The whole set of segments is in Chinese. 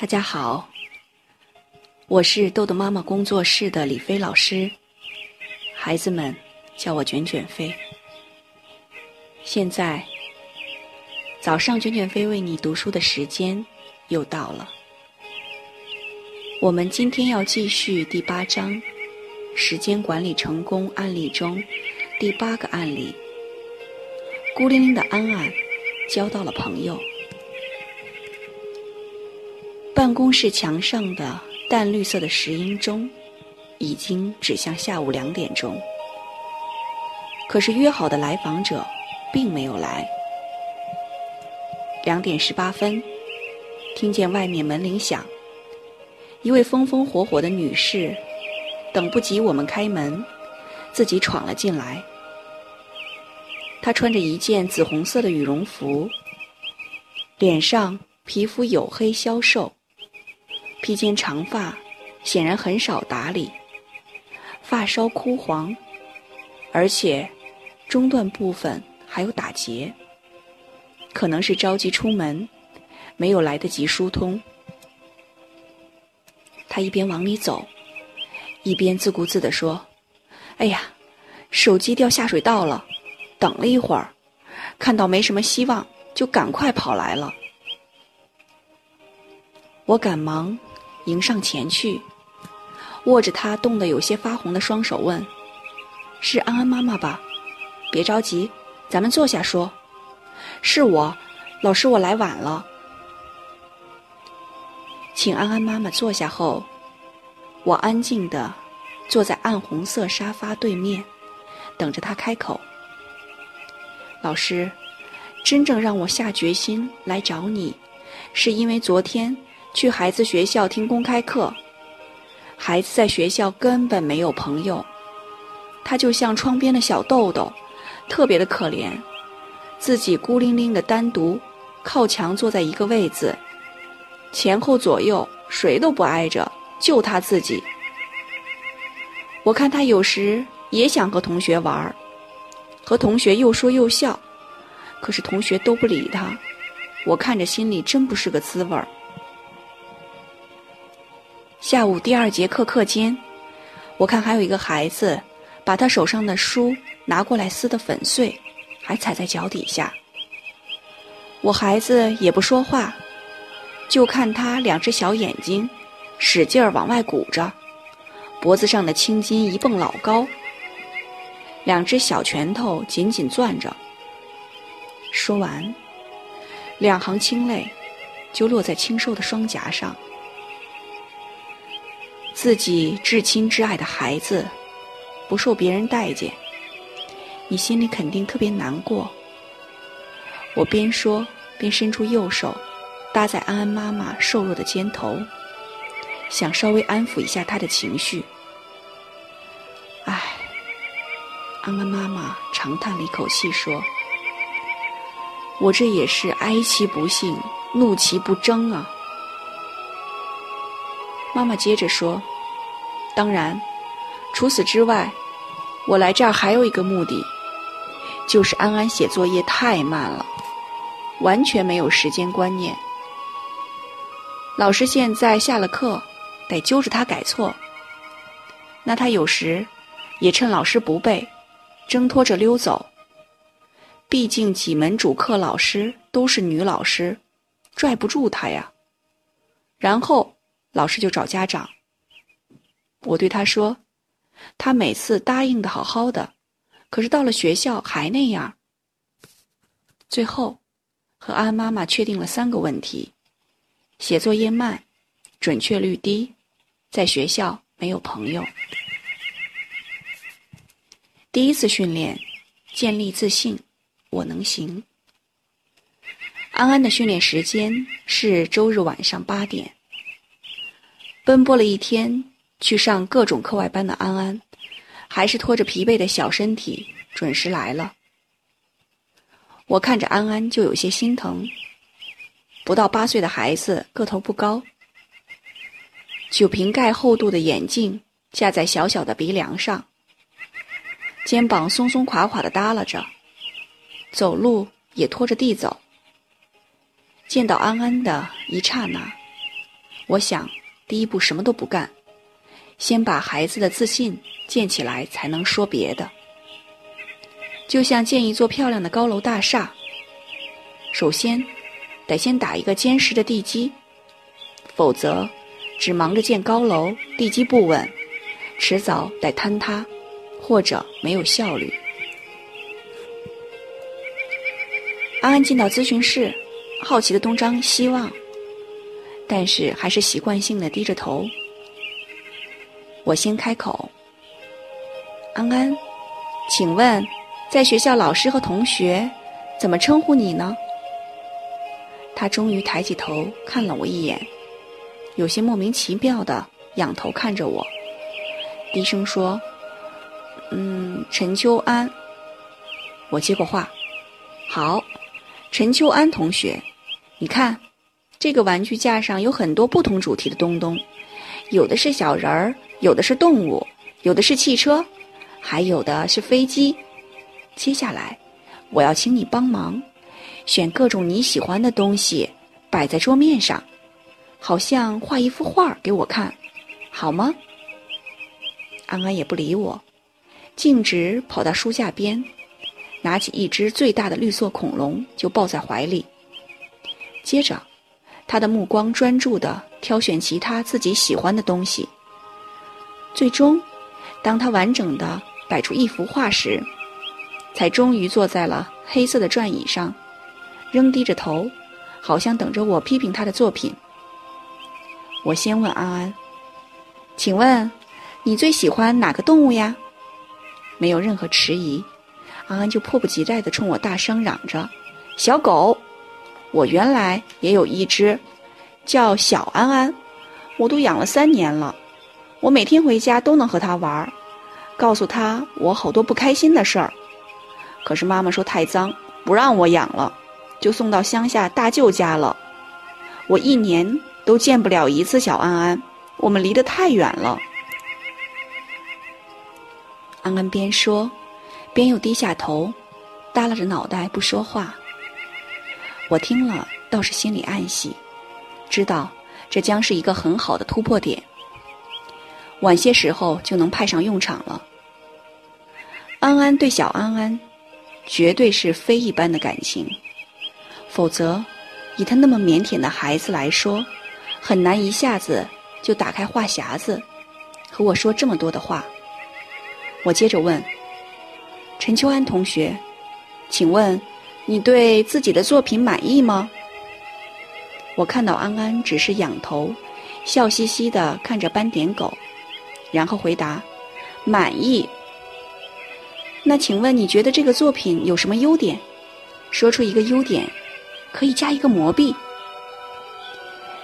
大家好，我是豆豆妈妈工作室的李飞老师，孩子们叫我卷卷飞。现在早上卷卷飞为你读书的时间又到了，我们今天要继续第八章时间管理成功案例中第八个案例：孤零零的安安交到了朋友。办公室墙上的淡绿色的石英钟，已经指向下午两点钟。可是约好的来访者并没有来。两点十八分，听见外面门铃响，一位风风火火的女士，等不及我们开门，自己闯了进来。她穿着一件紫红色的羽绒服，脸上皮肤黝黑消瘦。披肩长发，显然很少打理，发梢枯黄，而且中段部分还有打结，可能是着急出门，没有来得及疏通。他一边往里走，一边自顾自地说：“哎呀，手机掉下水道了，等了一会儿，看到没什么希望，就赶快跑来了。”我赶忙。迎上前去，握着她冻得有些发红的双手，问：“是安安妈妈吧？别着急，咱们坐下说。”“是我，老师，我来晚了。”请安安妈妈坐下后，我安静的坐在暗红色沙发对面，等着她开口。老师，真正让我下决心来找你，是因为昨天。去孩子学校听公开课，孩子在学校根本没有朋友，他就像窗边的小豆豆，特别的可怜，自己孤零零的单独靠墙坐在一个位子，前后左右谁都不挨着，就他自己。我看他有时也想和同学玩和同学又说又笑，可是同学都不理他，我看着心里真不是个滋味儿。下午第二节课课间，我看还有一个孩子，把他手上的书拿过来撕得粉碎，还踩在脚底下。我孩子也不说话，就看他两只小眼睛使劲儿往外鼓着，脖子上的青筋一蹦老高，两只小拳头紧紧攥着。说完，两行清泪就落在清瘦的双颊上。自己至亲至爱的孩子不受别人待见，你心里肯定特别难过。我边说边伸出右手，搭在安安妈妈瘦弱的肩头，想稍微安抚一下她的情绪。唉，安安妈妈长叹了一口气说：“我这也是哀其不幸，怒其不争啊。”妈妈接着说：“当然，除此之外，我来这儿还有一个目的，就是安安写作业太慢了，完全没有时间观念。老师现在下了课，得揪着他改错。那他有时也趁老师不备，挣脱着溜走。毕竟几门主课老师都是女老师，拽不住他呀。然后。”老师就找家长。我对他说：“他每次答应的好好的，可是到了学校还那样。”最后，和安妈妈确定了三个问题：写作业慢，准确率低，在学校没有朋友。第一次训练，建立自信，我能行。安安的训练时间是周日晚上八点。奔波了一天去上各种课外班的安安，还是拖着疲惫的小身体准时来了。我看着安安就有些心疼。不到八岁的孩子个头不高，酒瓶盖厚度的眼镜架在小小的鼻梁上，肩膀松松垮垮的耷拉着，走路也拖着地走。见到安安的一刹那。我想，第一步什么都不干，先把孩子的自信建起来，才能说别的。就像建一座漂亮的高楼大厦，首先得先打一个坚实的地基，否则只忙着建高楼，地基不稳，迟早得坍塌，或者没有效率。安安进到咨询室，好奇的东张西望。但是还是习惯性的低着头。我先开口：“安安，请问，在学校老师和同学怎么称呼你呢？”他终于抬起头看了我一眼，有些莫名其妙的仰头看着我，低声说：“嗯，陈秋安。”我接过话：“好，陈秋安同学，你看。”这个玩具架上有很多不同主题的东东，有的是小人儿，有的是动物，有的是汽车，还有的是飞机。接下来，我要请你帮忙，选各种你喜欢的东西摆在桌面上，好像画一幅画给我看，好吗？安安也不理我，径直跑到书架边，拿起一只最大的绿色恐龙就抱在怀里，接着。他的目光专注地挑选其他自己喜欢的东西。最终，当他完整的摆出一幅画时，才终于坐在了黑色的转椅上，仍低着头，好像等着我批评他的作品。我先问安安：“请问，你最喜欢哪个动物呀？”没有任何迟疑，安安就迫不及待地冲我大声嚷着：“小狗！”我原来也有一只，叫小安安，我都养了三年了。我每天回家都能和它玩，告诉它我好多不开心的事儿。可是妈妈说太脏，不让我养了，就送到乡下大舅家了。我一年都见不了一次小安安，我们离得太远了。安安边说，边又低下头，耷拉着脑袋不说话。我听了，倒是心里暗喜，知道这将是一个很好的突破点，晚些时候就能派上用场了。安安对小安安，绝对是非一般的感情，否则，以他那么腼腆的孩子来说，很难一下子就打开话匣子，和我说这么多的话。我接着问：“陈秋安同学，请问？”你对自己的作品满意吗？我看到安安只是仰头，笑嘻嘻的看着斑点狗，然后回答：“满意。”那请问你觉得这个作品有什么优点？说出一个优点，可以加一个魔币。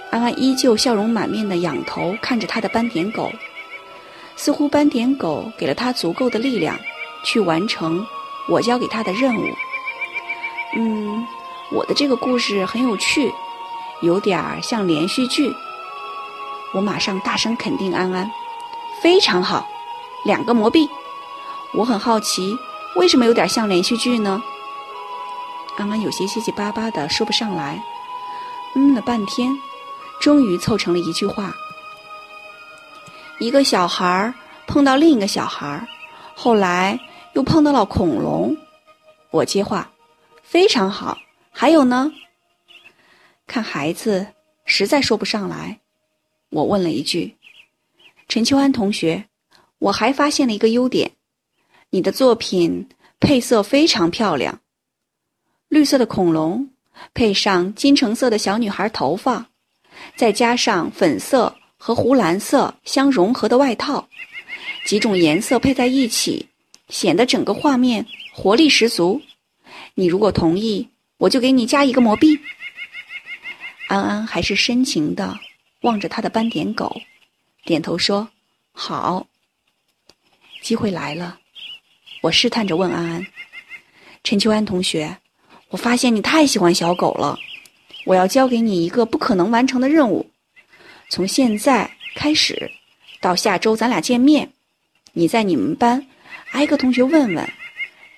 安安依旧笑容满面的仰头看着他的斑点狗，似乎斑点狗给了他足够的力量，去完成我交给他的任务。嗯，我的这个故事很有趣，有点儿像连续剧。我马上大声肯定安安，非常好，两个魔币。我很好奇，为什么有点像连续剧呢？安安有些结结巴巴的说不上来，嗯了半天，终于凑成了一句话：一个小孩儿碰到另一个小孩儿，后来又碰到了恐龙。我接话。非常好，还有呢？看孩子实在说不上来，我问了一句：“陈秋安同学，我还发现了一个优点，你的作品配色非常漂亮，绿色的恐龙配上金橙色的小女孩头发，再加上粉色和湖蓝色相融合的外套，几种颜色配在一起，显得整个画面活力十足。”你如果同意，我就给你加一个魔币。安安还是深情的望着他的斑点狗，点头说：“好。”机会来了，我试探着问安安：“陈秋安同学，我发现你太喜欢小狗了，我要交给你一个不可能完成的任务。从现在开始，到下周咱俩见面，你在你们班挨个同学问问，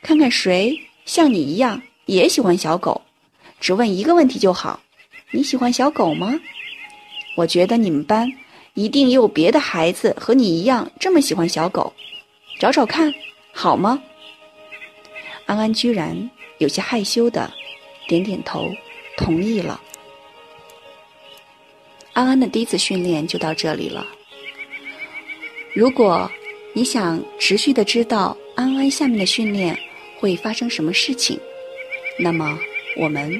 看看谁。”像你一样也喜欢小狗，只问一个问题就好：你喜欢小狗吗？我觉得你们班一定也有别的孩子和你一样这么喜欢小狗，找找看，好吗？安安居然有些害羞的点点头，同意了。安安的第一次训练就到这里了。如果你想持续的知道安安下面的训练会发生什么事情，那么我们